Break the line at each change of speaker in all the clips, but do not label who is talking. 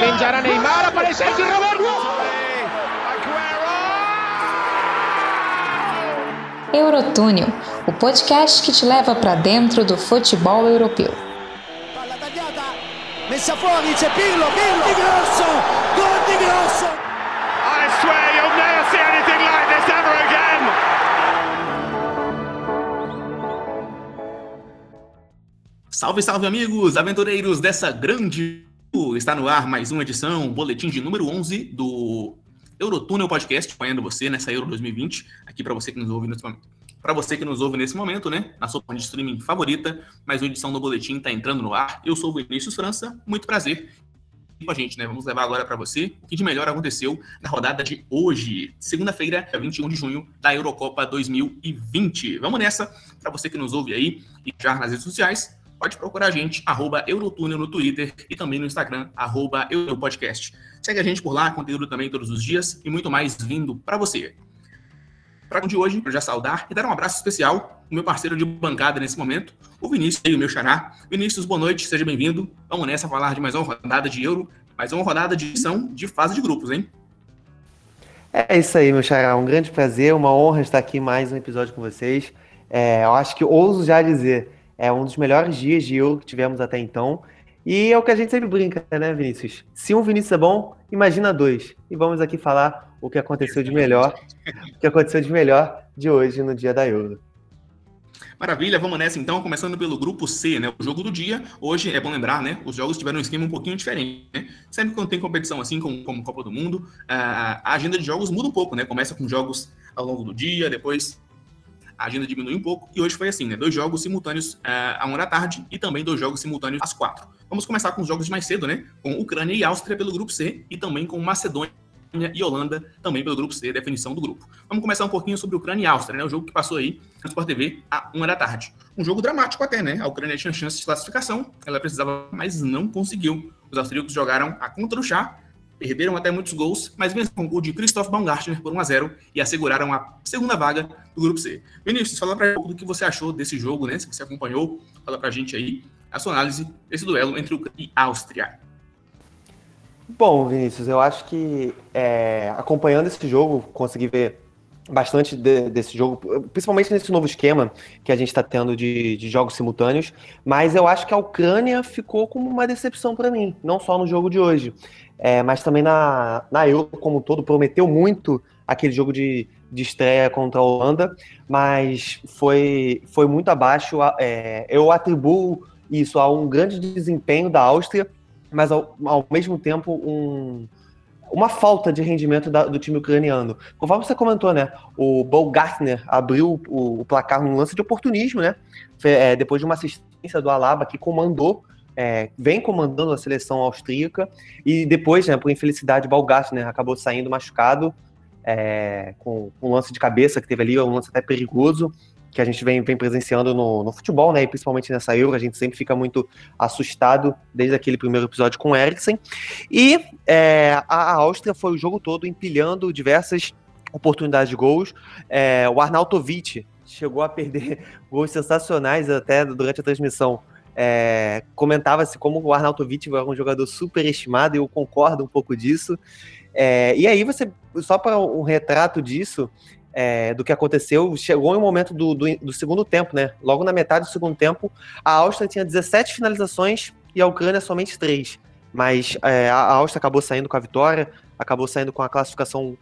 Spingerà Neymar, aparece aqui Roberto.
Eurotúnel, o podcast que te leva para dentro do futebol europeu.
Palla tagliata, messa fuori, c'è Pirlo, Pirlo, di grosso, gol di grosso.
I swear you'll never see anything like this ever again.
Salve, salve amigos, aventureiros dessa grande... Está no ar mais uma edição, boletim de número 11 do Eurotúnel Podcast, acompanhando você nessa Euro 2020, aqui para você que nos ouve nesse momento. Para você que nos ouve nesse momento, né, na sua de streaming favorita, mais uma edição do boletim está entrando no ar. Eu sou o Vinícius França, muito prazer com a gente, né? Vamos levar agora para você o que de melhor aconteceu na rodada de hoje, segunda-feira, 21 de junho da Eurocopa 2020. Vamos nessa, para você que nos ouve aí e já nas redes sociais, pode procurar a gente, arroba Eurotúnel no Twitter e também no Instagram, arroba Europodcast. Segue a gente por lá, conteúdo também todos os dias e muito mais vindo para você. Para de hoje, eu já saudar e dar um abraço especial ao meu parceiro de bancada nesse momento, o Vinícius, e o meu xará. Vinícius, boa noite, seja bem-vindo. Vamos nessa falar de mais uma rodada de Euro, mais uma rodada de edição de fase de grupos, hein?
É isso aí, meu xará. Um grande prazer, uma honra estar aqui mais um episódio com vocês. É, eu acho que ouso já dizer, é um dos melhores dias de Euro que tivemos até então. E é o que a gente sempre brinca, né, Vinícius? Se um Vinícius é bom, imagina dois. E vamos aqui falar o que aconteceu de melhor, o que aconteceu de melhor de hoje no dia da Euro.
Maravilha, vamos nessa então, começando pelo grupo C, né? O jogo do dia. Hoje é bom lembrar, né? Os jogos tiveram um esquema um pouquinho diferente, né? Sempre quando tem competição assim, como, como Copa do Mundo, a agenda de jogos muda um pouco, né? Começa com jogos ao longo do dia, depois a agenda diminui um pouco, e hoje foi assim, né? Dois jogos simultâneos à uma da tarde e também dois jogos simultâneos às quatro. Vamos começar com os jogos de mais cedo, né? Com Ucrânia e Áustria pelo grupo C e também com Macedônia e Holanda, também pelo grupo C, definição do grupo. Vamos começar um pouquinho sobre Ucrânia e Áustria, né? O jogo que passou aí na Sport TV a uma da tarde. Um jogo dramático até, né? A Ucrânia tinha chance de classificação, ela precisava, mas não conseguiu. Os austríacos jogaram a contra o chá, perderam até muitos gols, mas venceram o gol de Christoph Baumgartner por 1 a 0 e asseguraram a segunda vaga do grupo C. Vinícius, fala para do que você achou desse jogo, né? Se você acompanhou, fala para a gente aí a sua análise desse duelo entre Ucrânia e Áustria.
Bom, Vinícius, eu acho que é, acompanhando esse jogo, consegui ver bastante de, desse jogo, principalmente nesse novo esquema que a gente está tendo de, de, jogos simultâneos, mas eu acho que a Ucrânia ficou como uma decepção para mim, não só no jogo de hoje, é, mas também na, na Euro como um todo, prometeu muito aquele jogo de, de estreia contra a Holanda, mas foi, foi muito abaixo, é, eu atribuo isso a um grande desempenho da Áustria, mas ao, ao mesmo tempo um, uma falta de rendimento da, do time ucraniano. Conforme você comentou, né? O Bo Gartner abriu o, o, placar num lance de oportunismo, né? É, depois de uma assistência do Alaba que comandou, é, vem comandando a seleção austríaca, e depois, né, por infelicidade, o Gartner acabou saindo machucado é, com, com um lance de cabeça que teve ali, um lance até perigoso que a gente vem, vem presenciando no, no, futebol, né? E principalmente nessa Euro, a gente sempre fica muito assustado desde aquele primeiro episódio com o Eriksen. E é, a, Áustria foi o jogo todo empilhando diversas oportunidades de gols. É, o Arnautovic chegou a perder gols sensacionais até durante a transmissão. É, Comentava-se como o Arnautovic era um jogador super estimado, e eu concordo um pouco disso. É, e aí você, só para um retrato disso, é, do que aconteceu, chegou em um momento do, do, do, segundo tempo, né? Logo na metade do segundo tempo, a Áustria tinha 17 finalizações e a Ucrânia somente 3. Mas é, a Áustria acabou saindo com a vitória, acabou saindo com a classificação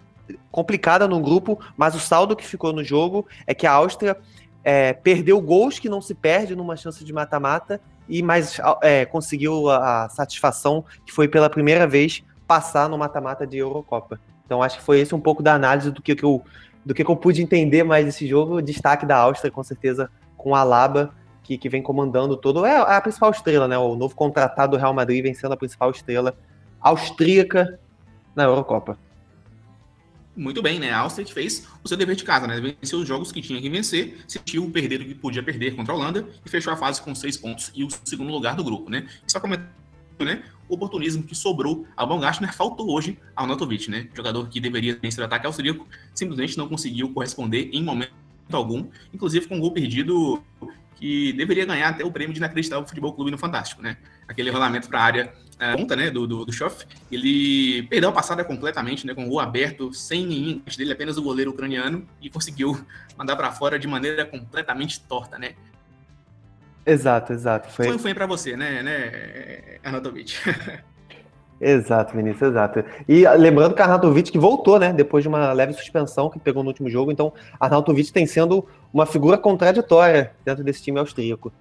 complicada no grupo, mas o saldo que ficou no jogo é que a Áustria é, perdeu gols que não se perde numa chance de mata-mata e mais é, conseguiu a, a satisfação que foi pela primeira vez passar no mata-mata de Eurocopa. Então acho que foi esse um pouco da análise do que, que eu do que, eu pude entender mais desse jogo, destaque da Áustria, com certeza, com a Alaba, que, que vem comandando todo. É a principal estrela, né? O novo contratado do Real Madrid vem sendo a principal estrela austríaca na Eurocopa.
Muito bem, né? A Áustria que fez o seu dever de casa, né? Venceu os jogos que tinha que vencer, sentiu perder o que podia perder contra a Holanda e fechou a fase com seis pontos e o segundo lugar do grupo, né? só comentando, né? o oportunismo que sobrou ao Baumgartner faltou hoje ao Notovic, né? Jogador que deveria vencer o ataque austríaco, simplesmente não conseguiu corresponder em momento algum, inclusive com um gol perdido que deveria ganhar até o prêmio de inacreditável futebol clube no Fantástico, né? Aquele rolamento para a área a ponta né, do, do, do Schoff, ele perdeu a passada completamente, né, com o gol aberto, sem ninguém dele, apenas o goleiro ucraniano, e conseguiu mandar para fora de maneira completamente torta, né?
Exato, exato.
Foi, foi, foi para você, né, né Anatovic?
Exato, Vinícius, exato. E lembrando que Arnautovic que voltou, né, depois de uma leve suspensão que pegou no último jogo, então Arnautovic tem sendo uma figura contraditória dentro desse time austríaco.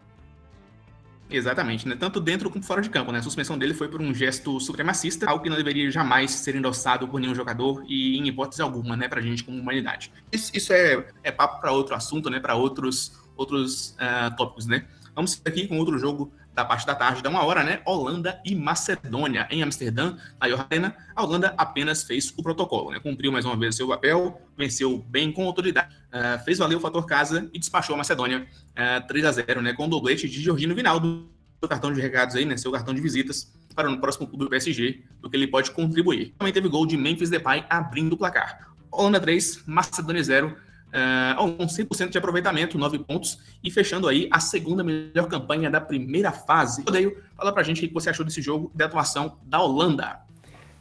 Exatamente, né? Tanto dentro como fora de campo, né? A suspensão dele foi por um gesto supremacista, algo que não deveria jamais ser endossado por nenhum jogador e em hipótese alguma, né, pra gente como humanidade. Isso, isso é, é papo para outro assunto, né, para outros outros uh, tópicos, né? Vamos aqui com outro jogo da parte da tarde, da uma hora, né? Holanda e Macedônia. Em Amsterdã, na Jordânia, a Holanda apenas fez o protocolo, né? Cumpriu mais uma vez seu papel, venceu bem com autoridade, uh, fez valer o fator casa e despachou a Macedônia uh, eh, 3 a 0 né? Com o doblete de Georgino Vinaldo, seu cartão de recados aí, né? Seu cartão de visitas para o próximo clube do PSG, do que ele pode contribuir. Também teve gol de Memphis Depay abrindo o placar. Holanda 3, Macedônia 0 uh, um 100% de aproveitamento, 9 pontos, e fechando aí a segunda melhor campanha da primeira fase. Odeio, fala pra gente o que você achou desse jogo, da atuação da Holanda.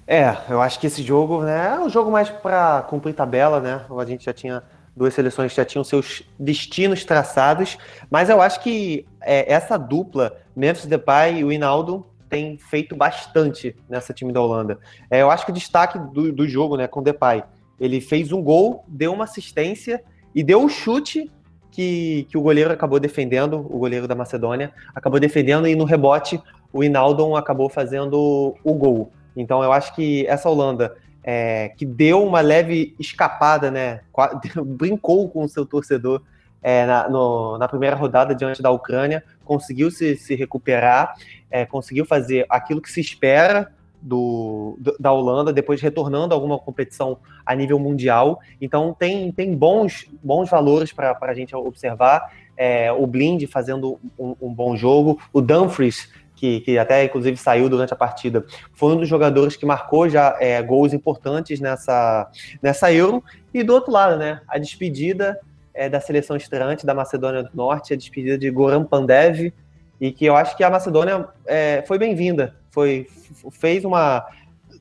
É, eu acho que esse jogo né, é um jogo mais para cumprir tabela, né? A gente já tinha duas seleções já tinham seus destinos traçados, mas eu acho que é, essa dupla, Memphis Depay e o Hinaldo, tem feito bastante nessa time da Holanda. É, eu acho que o destaque do, do jogo, né, com o Depay, ele fez um gol, deu uma assistência e deu um chute que, que o goleiro acabou defendendo, o goleiro da Macedônia, acabou defendendo e no rebote o Inaldon acabou fazendo o gol. Então eu acho que essa Holanda, é, que deu uma leve escapada, né, brincou com o seu torcedor é, na, no, na, primeira rodada diante da Ucrânia, conseguiu se, se recuperar, é, conseguiu fazer aquilo que se espera do, da Holanda, depois retornando a alguma competição a nível mundial. Então tem, tem bons, bons valores para a gente observar. É, o Blind fazendo um, um, bom jogo, o Dumfries, que, que, até inclusive saiu durante a partida, foi um dos jogadores que marcou já é, gols importantes nessa, nessa Euro. E do outro lado, né, a despedida é, da seleção estreante da Macedônia do Norte, a despedida de Goran Pandev, e que eu acho que a Macedônia é, foi bem-vinda foi fez uma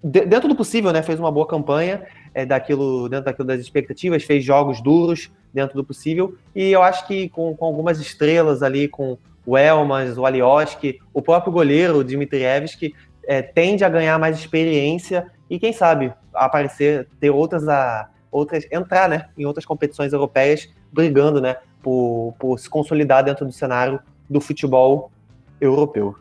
dentro do possível, né? Fez uma boa campanha é, daquilo dentro daquilo das expectativas, fez jogos duros dentro do possível e eu acho que com, com algumas estrelas ali, com o Elmas, o Alioski, o próprio goleiro Dmitrievski é, tende a ganhar mais experiência e quem sabe aparecer ter outras a outras entrar, né? Em outras competições europeias brigando, né? Por, por se consolidar dentro do cenário do futebol europeu.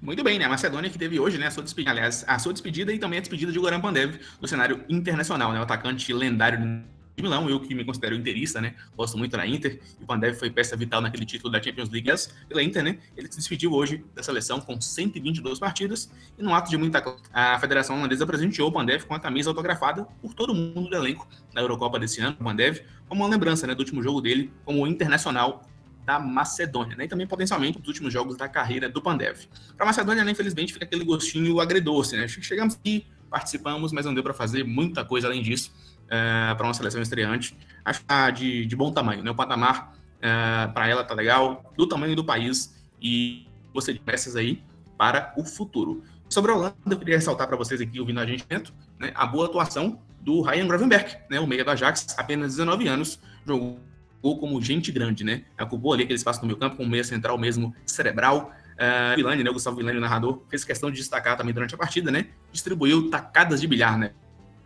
Muito bem, né? A Macedônia que teve hoje, né, a sua despedida, aliás, a sua despedida e também a despedida de Goran Pandev no cenário internacional, né? O atacante lendário de Milão, eu que me considero interista, né? Gosto muito da Inter. E o Pandev foi peça vital naquele título da Champions League pela Inter, né? Ele se despediu hoje da seleção com 122 partidas e num ato de muita a Federação Holandesa presenteou o Pandev com a camisa autografada por todo mundo do elenco da Eurocopa desse ano, o Pandev, como uma lembrança, né, do último jogo dele como internacional da Macedônia, né? E também potencialmente os últimos jogos da carreira do Pandev. Para a Macedônia, né, infelizmente, fica aquele gostinho agridoce, né? Chegamos aqui, participamos, mas não deu para fazer muita coisa além disso é, para uma seleção estreante. Acho que tá de, de bom tamanho, né? O patamar é, para ela tá legal, do tamanho do país e você de peças aí para o futuro. Sobre a Holanda, eu queria ressaltar para vocês aqui, ouvindo a gente dentro, né, a boa atuação do Ryan Gravenberg, né, o meia do Ajax, apenas 19 anos, jogou ou como gente grande, né? Ocupou ali aquele espaço no meio campo com meia central mesmo, cerebral. Uh, Vilani, né? O Gustavo Vilani, o narrador, fez questão de destacar também durante a partida, né? Distribuiu tacadas de bilhar, né?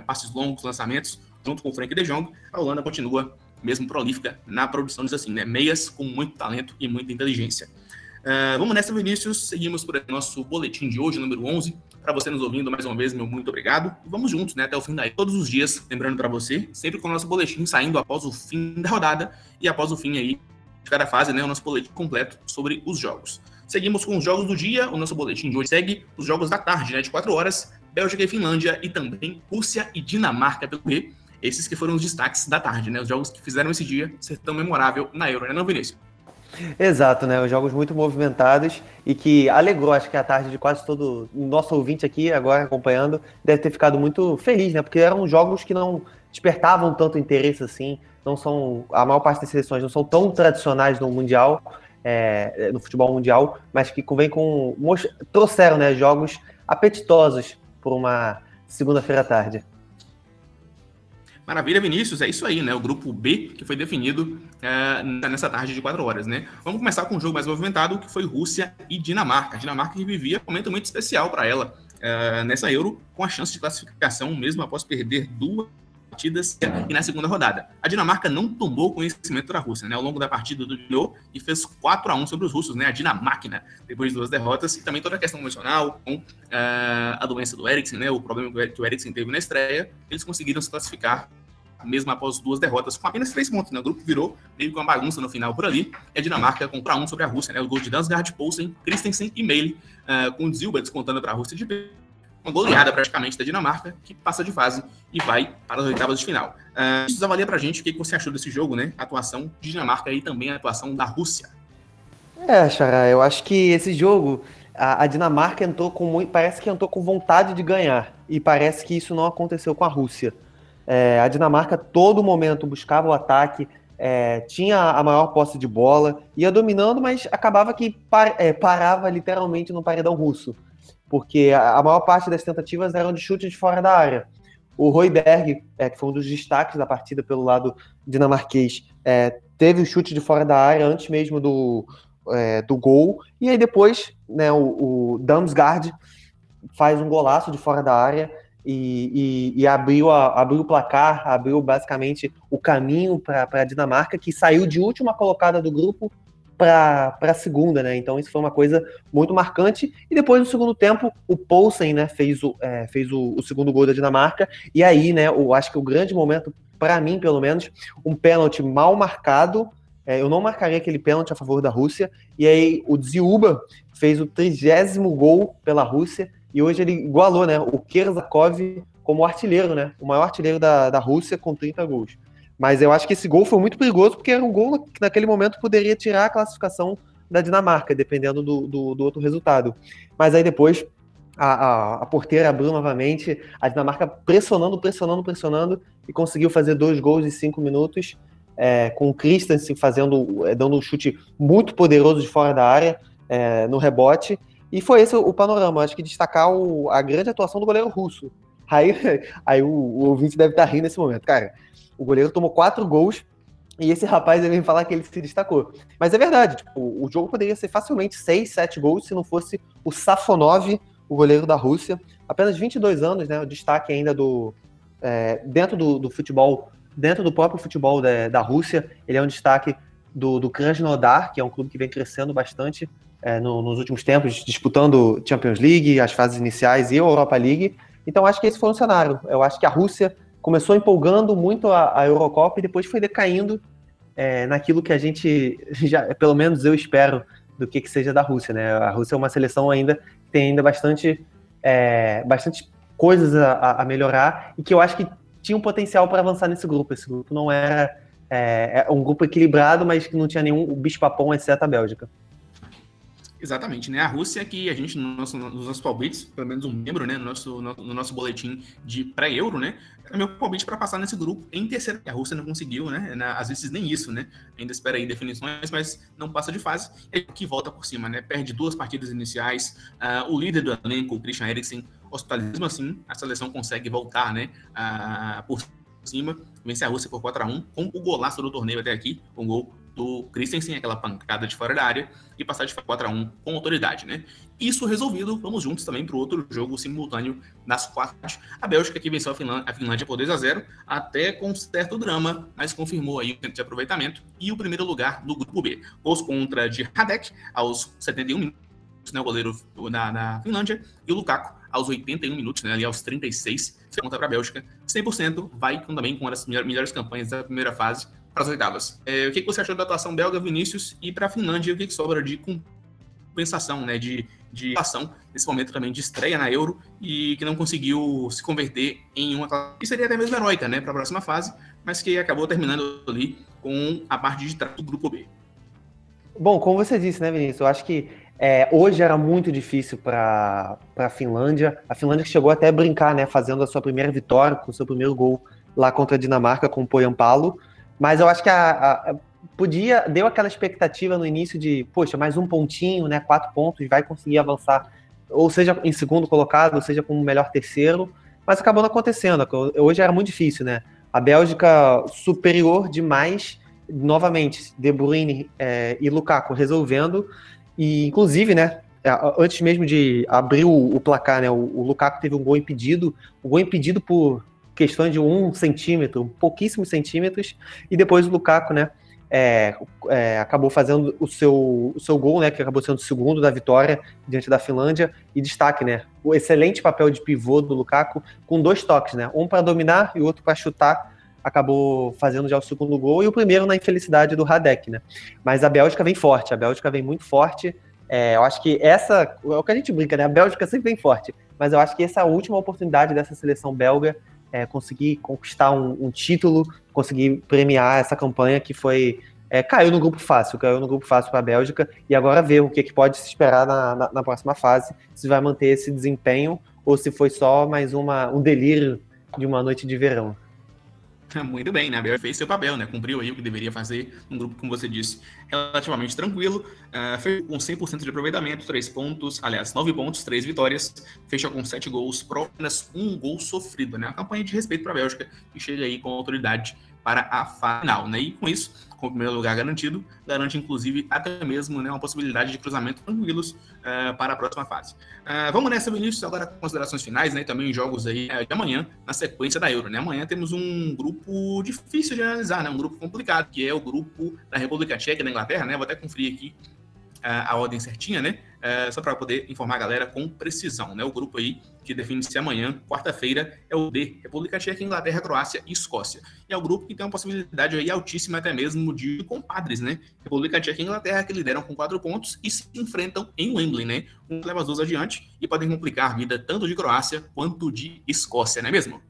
Passes longos, lançamentos, junto com o Frank de Jong. A Holanda continua mesmo prolífica na produção, diz assim, né? Meias com muito talento e muita inteligência. Uh, vamos nessa, Vinícius. Seguimos por nosso boletim de hoje, número 11. Para você nos ouvindo, mais uma vez, meu muito obrigado. E vamos juntos, né, até o fim daí. Todos os dias, lembrando para você, sempre com o nosso boletim saindo após o fim da rodada e após o fim aí de cada fase, né, o nosso boletim completo sobre os jogos. Seguimos com os jogos do dia. O nosso boletim de hoje segue os jogos da tarde, né, de 4 horas. Bélgica e Finlândia e também Rússia e Dinamarca pelo B. Esses que foram os destaques da tarde, né? Os jogos que fizeram esse dia ser tão memorável na Euro, né, não, Vinícius?
Exato, né? Os jogos muito movimentados e que alegrou, acho que a tarde de quase todo nosso ouvinte aqui, agora acompanhando, deve ter ficado muito feliz, né? Porque eram jogos que não despertavam tanto interesse assim, não são. A maior parte das seleções não são tão tradicionais no Mundial. é, no futebol mundial, mas que vem com. trouxeram né, jogos apetitosos por uma segunda-feira à tarde.
Maravilha, Vinícius, é isso aí, né? O grupo B que foi definido é, nessa tarde de quatro horas, né? Vamos começar com um jogo mais movimentado, que foi Rússia e Dinamarca. A Dinamarca que vivia um momento muito especial para ela é, nessa Euro, com a chance de classificação, mesmo após perder duas partidas e na segunda rodada. A Dinamarca não tomou conhecimento da Rússia, né? Ao longo da partida do Dino e fez 4 a 1 sobre os russos, né? A Dinamáquina, depois de duas derrotas, e também toda a questão emocional, com uh, a doença do Eriksen, né? O problema que o Eriksen teve na estreia, eles conseguiram se classificar mesmo após duas derrotas, com apenas três pontos, né? O grupo virou meio com uma bagunça no final por ali. E a Dinamarca com 1 sobre a Rússia, né? O gol de Dansgaard, Poulsen, Christensen e Meili, uh, com Zilba descontando para a Rússia de uma goleada praticamente da Dinamarca, que passa de fase e vai para as oitavas de final. Uh, isso avalia pra gente o que você achou desse jogo, né? A atuação de Dinamarca e também a atuação da Rússia.
É, Xará, eu acho que esse jogo, a, a, Dinamarca entrou com muito. Parece que entrou com vontade de ganhar. E parece que isso não aconteceu com a Rússia. É, a Dinamarca, todo momento, buscava o ataque, é, tinha a maior posse de bola, ia dominando, mas acabava que par, é, parava literalmente no paredão russo porque a, maior parte das tentativas eram de chute de fora da área. O Royberg, é, que foi um dos destaques da partida pelo lado dinamarquês, é, teve o chute de fora da área antes mesmo do, é, do gol, e aí depois né, o, o Damsgaard faz um golaço de fora da área e, e, e abriu, a, abriu o placar, abriu basicamente o caminho para a Dinamarca, que saiu de última colocada do grupo para a segunda, né? Então isso foi uma coisa muito marcante. E depois no segundo tempo, o Poulsen, né, fez o, é, fez o, o, segundo gol da Dinamarca. E aí, né, eu acho que o grande momento, para mim pelo menos, um pênalti mal marcado. É, eu não marcaria aquele pênalti a favor da Rússia. E aí o Dziuba fez o trigésimo gol pela Rússia. E hoje ele igualou, né, o Kerzakov como artilheiro, né? O maior artilheiro da, da Rússia com 30 gols. Mas eu acho que esse gol foi muito perigoso, porque era um gol que naquele momento poderia tirar a classificação da Dinamarca, dependendo do, do, do outro resultado. Mas aí depois a, a, a, porteira abriu novamente, a Dinamarca pressionando, pressionando, pressionando, e conseguiu fazer dois gols em cinco minutos, é, com o Christensen fazendo, é, dando um chute muito poderoso de fora da área, é, no rebote. E foi esse o, panorama. Acho que destacar o, a grande atuação do goleiro russo. Aí, aí o, o ouvinte deve estar rindo nesse momento. Cara, o goleiro tomou quatro gols e esse rapaz vem falar que ele se destacou. Mas é verdade, tipo, o jogo poderia ser facilmente 6, 7 gols se não fosse o Safonov, o goleiro da Rússia. Apenas 22 anos, né? O destaque ainda do. É, dentro do, do, futebol, dentro do próprio futebol da, da Rússia, ele é um destaque do, do Krasnodar, que é um clube que vem crescendo bastante é, no, nos últimos tempos, disputando Champions League, as fases iniciais e a Europa League. Então acho que esse foi um cenário. Eu acho que a Rússia começou empolgando muito a, a Eurocopa e depois foi decaindo é, naquilo que a gente, já, pelo menos eu espero, do que, que seja da Rússia. Né? A Rússia é uma seleção ainda tem ainda bastante, é, bastante coisas a, a, melhorar e que eu acho que tinha um potencial para avançar nesse grupo. Esse grupo não era é, é um grupo equilibrado, mas que não tinha nenhum bicho-papão, exceto a Bélgica.
Exatamente, né? A Rússia que a gente, no nosso, nos nossos palpites, pelo menos um membro, né, no nosso, no, no nosso boletim de pré-euro, né, é meu palpite para passar nesse grupo em terceiro. A Rússia não conseguiu, né? Às vezes nem isso, né? Ainda espera aí definições, mas não passa de fase. É que volta por cima, né? Perde duas partidas iniciais. Uh, o líder do elenco, o Christian Eriksen, hospitalismo assim, a seleção consegue voltar, né? Uh, por cima, vence a Rússia por 4 a 1 com o golaço do torneio até aqui, um gol do Christensen, aquela pancada de fora da área, e passar de 4 a 1 com autoridade, né? Isso resolvido, vamos juntos também para o outro jogo simultâneo das quatro. A Bélgica que venceu a Finlândia, a Finlândia por 2 a 0 até com certo drama, mas confirmou aí o tempo de aproveitamento e o primeiro lugar no grupo B. Gols contra de Radek aos 71 minutos, né, o goleiro da, da Finlândia, e o Lukaku aos 81 minutos, né, ali aos 36, conta para a Bélgica, 100%, vai também com uma das melhores campanhas da primeira fase, para as oitavas. É, o que, você achou da atuação belga, Vinícius? E para a Finlândia, o que, que, sobra de compensação, né? De, de ação nesse momento também de estreia na Euro e que não conseguiu se converter em uma que seria até mesmo heróica, né? Para a próxima fase, mas que acabou terminando ali com a parte de trás do grupo B.
Bom, como você disse, né, Vinícius? Eu acho que é, hoje era muito difícil para a Finlândia. A Finlândia chegou até a brincar, né, fazendo a sua primeira vitória com o seu primeiro gol lá contra a Dinamarca com o Poyampalo. Mas eu acho que a, a, podia, deu aquela expectativa no início de, poxa, mais um pontinho, né? Quatro pontos, vai conseguir avançar, ou seja, em segundo colocado, ou seja, como melhor terceiro, mas acabou não acontecendo. Hoje era muito difícil, né? A Bélgica superior demais, novamente, De Bruyne é, e Lukaku resolvendo, e inclusive, né? Antes mesmo de abrir o, o placar, né? O, o, Lukaku teve um gol impedido, o gol impedido por questão de um centímetro, pouquíssimos centímetros, e depois o Lukaku, né? É, é, acabou fazendo o seu, o seu gol, né, que acabou sendo o segundo da vitória diante da Finlândia, e destaque, né, o excelente papel de pivô do Lukaku, com dois toques, né, um para dominar e o outro para chutar, acabou fazendo já o segundo gol, e o primeiro na infelicidade do Radek, né, mas a Bélgica vem forte, a Bélgica vem muito forte, é, eu acho que essa, é o que a gente brinca, né, a Bélgica sempre vem forte, mas eu acho que essa é última oportunidade dessa seleção belga é, conseguir conquistar um, um, título, conseguir premiar essa campanha que foi. É, caiu no grupo fácil, caiu no grupo fácil para a Bélgica, e agora ver o que, que pode se esperar na, na, na, próxima fase, se vai manter esse desempenho ou se foi só mais uma, um delírio de uma noite de verão.
Muito bem, né? A Bélgica fez seu papel, né? Cumpriu aí o que deveria fazer um grupo, como você disse, relativamente tranquilo. Uh, com 100% de aproveitamento, 3 pontos, aliás, 9 pontos, 3 vitórias. Fecha com 7 gols, apenas um gol sofrido, né? Uma campanha de respeito para a Bélgica, que chega aí com autoridade para a final, né? E com isso, com o primeiro lugar garantido, garante inclusive até mesmo né, uma possibilidade de cruzamento tranquilos uh, para a próxima fase. Uh, vamos nessa, Vinícius, agora com considerações finais, né? E também jogos aí uh, de amanhã, na sequência da Euro, né? Amanhã temos um grupo difícil de analisar, né? Um grupo complicado, que é o grupo da República Tcheca e da Inglaterra, né? Vou até conferir aqui a ordem certinha, né? É, só para poder informar a galera com precisão, né? O grupo aí que define-se amanhã, quarta-feira, é o D, República Tcheca, Inglaterra, Croácia e Escócia. E é o grupo que tem uma possibilidade aí altíssima até mesmo de compadres, né? República Tcheca e Inglaterra que lideram com quatro pontos e se enfrentam em Wembley, né? Um leva as duas adiante e podem complicar a vida tanto de Croácia quanto de Escócia, não é mesmo?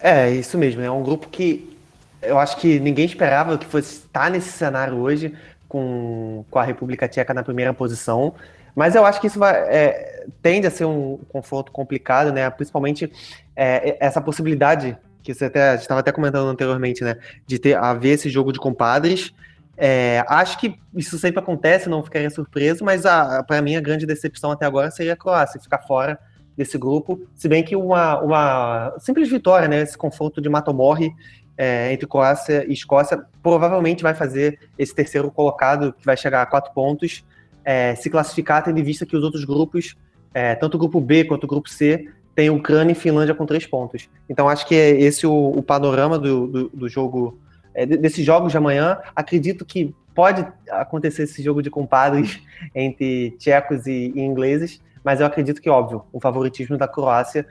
É, isso mesmo. É um grupo que eu acho que ninguém esperava que fosse estar nesse cenário hoje com, com a República Tcheca na primeira posição. Mas eu acho que isso vai, é, tende a ser um confronto complicado, né? Principalmente é, essa possibilidade que você até estava até comentando anteriormente, né? De ter haver esse jogo de compadres. É, acho que isso sempre acontece, não ficaria surpreso, mas para mim a grande decepção até agora seria a Croácia ficar fora desse grupo, se bem que uma, uma simples vitória, né? Esse confronto de mata-morre é, entre Croácia e Escócia provavelmente vai fazer esse terceiro colocado, que vai chegar a quatro pontos, é, se classificar, tendo em vista que os outros grupos, é, tanto o grupo B quanto o grupo C, tem Ucrânia e Finlândia com três pontos. Então acho que é esse o, o panorama do, do, do jogo, é, desses jogos de amanhã. Acredito que pode acontecer esse jogo de compadres entre tchecos e, e ingleses, mas eu acredito que, óbvio, o favoritismo da Croácia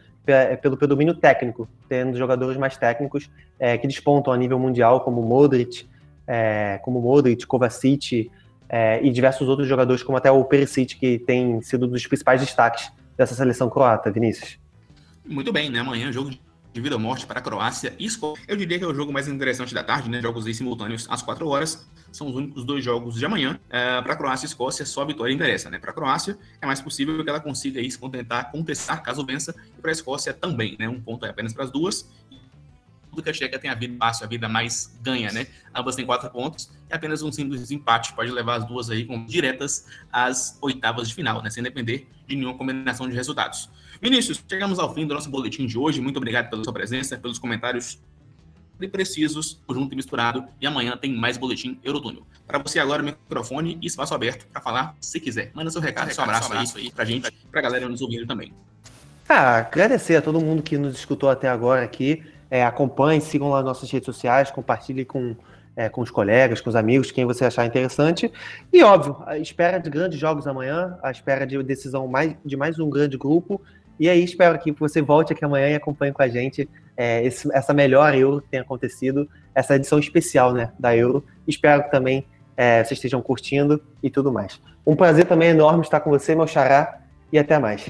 pelo predomínio técnico, tendo jogadores mais técnicos é, que despontam a nível mundial, como Modric, é, como Modric, Kovacic é, e diversos outros jogadores, como até o Perisic, que tem sido um dos principais destaques dessa seleção croata, Vinícius.
Muito bem, né? Amanhã, jogo de vida ou morte para a Croácia e Escócia. Eu diria que é o jogo mais interessante da tarde, né? Jogos aí simultâneos às 4 horas. São os únicos dois jogos de amanhã. É, para a Croácia e Escócia, só a vitória interessa, né? Para a Croácia, é mais possível que ela consiga aí se contentar, contestar caso vença. E para a Escócia também, né? Um ponto é apenas para as duas. República Tcheca tem a vida fácil, a vida mais ganha, né? Ambas têm quatro pontos e apenas um simples empate pode levar as duas aí como diretas às oitavas de final, né? Sem depender de nenhuma combinação de resultados. Vinícius, chegamos ao fim do nosso boletim de hoje. Muito obrigado pela sua presença, pelos comentários precisos, junto e misturado. E amanhã tem mais boletim Eurotúnel. Para você agora, microfone e espaço aberto para falar se quiser. Manda seu recado, seu abraço, abraço aí, aí pra gente, pra galera nos ouvindo também.
Ah, agradecer a todo mundo que nos escutou até agora aqui. É, acompanhe, sigam lá nossas redes sociais, compartilhe com, é, com os colegas, com os amigos, quem você achar interessante. E óbvio, a espera de grandes jogos amanhã, a espera de decisão mais, de mais um grande grupo e aí espero que você volte aqui amanhã e acompanhe com a gente é, esse, essa melhor Euro que tem acontecido, essa edição especial né, da Euro. Espero que também é, vocês estejam curtindo e tudo mais. Um prazer também enorme estar com você, meu xará, e até mais.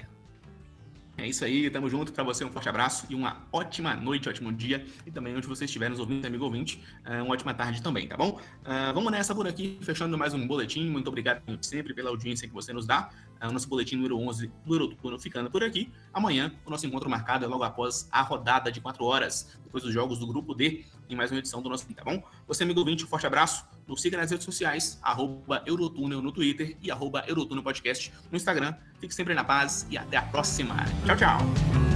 É isso aí, tamo junto. Para você, um forte abraço e uma ótima noite, ótimo dia. E também onde você estiver nos ouvindo, amigo ouvinte, é, uma ótima tarde também, tá bom? Uh, vamos nessa por aqui, fechando mais um boletim. Muito obrigado sempre pela audiência que você nos dá. Uh, nosso boletim número 11 do Euroturno ficando por aqui. Amanhã, o nosso encontro marcado é logo após a rodada de 4 horas, depois dos jogos do grupo D em mais uma edição do nosso, tá bom? Você, amigo ouvinte, um forte abraço. Nos siga nas redes sociais, arroba Eurotúnel no Twitter e arroba Eurotúnel Podcast no Instagram. Fique sempre na paz e até a próxima. Tchau, tchau.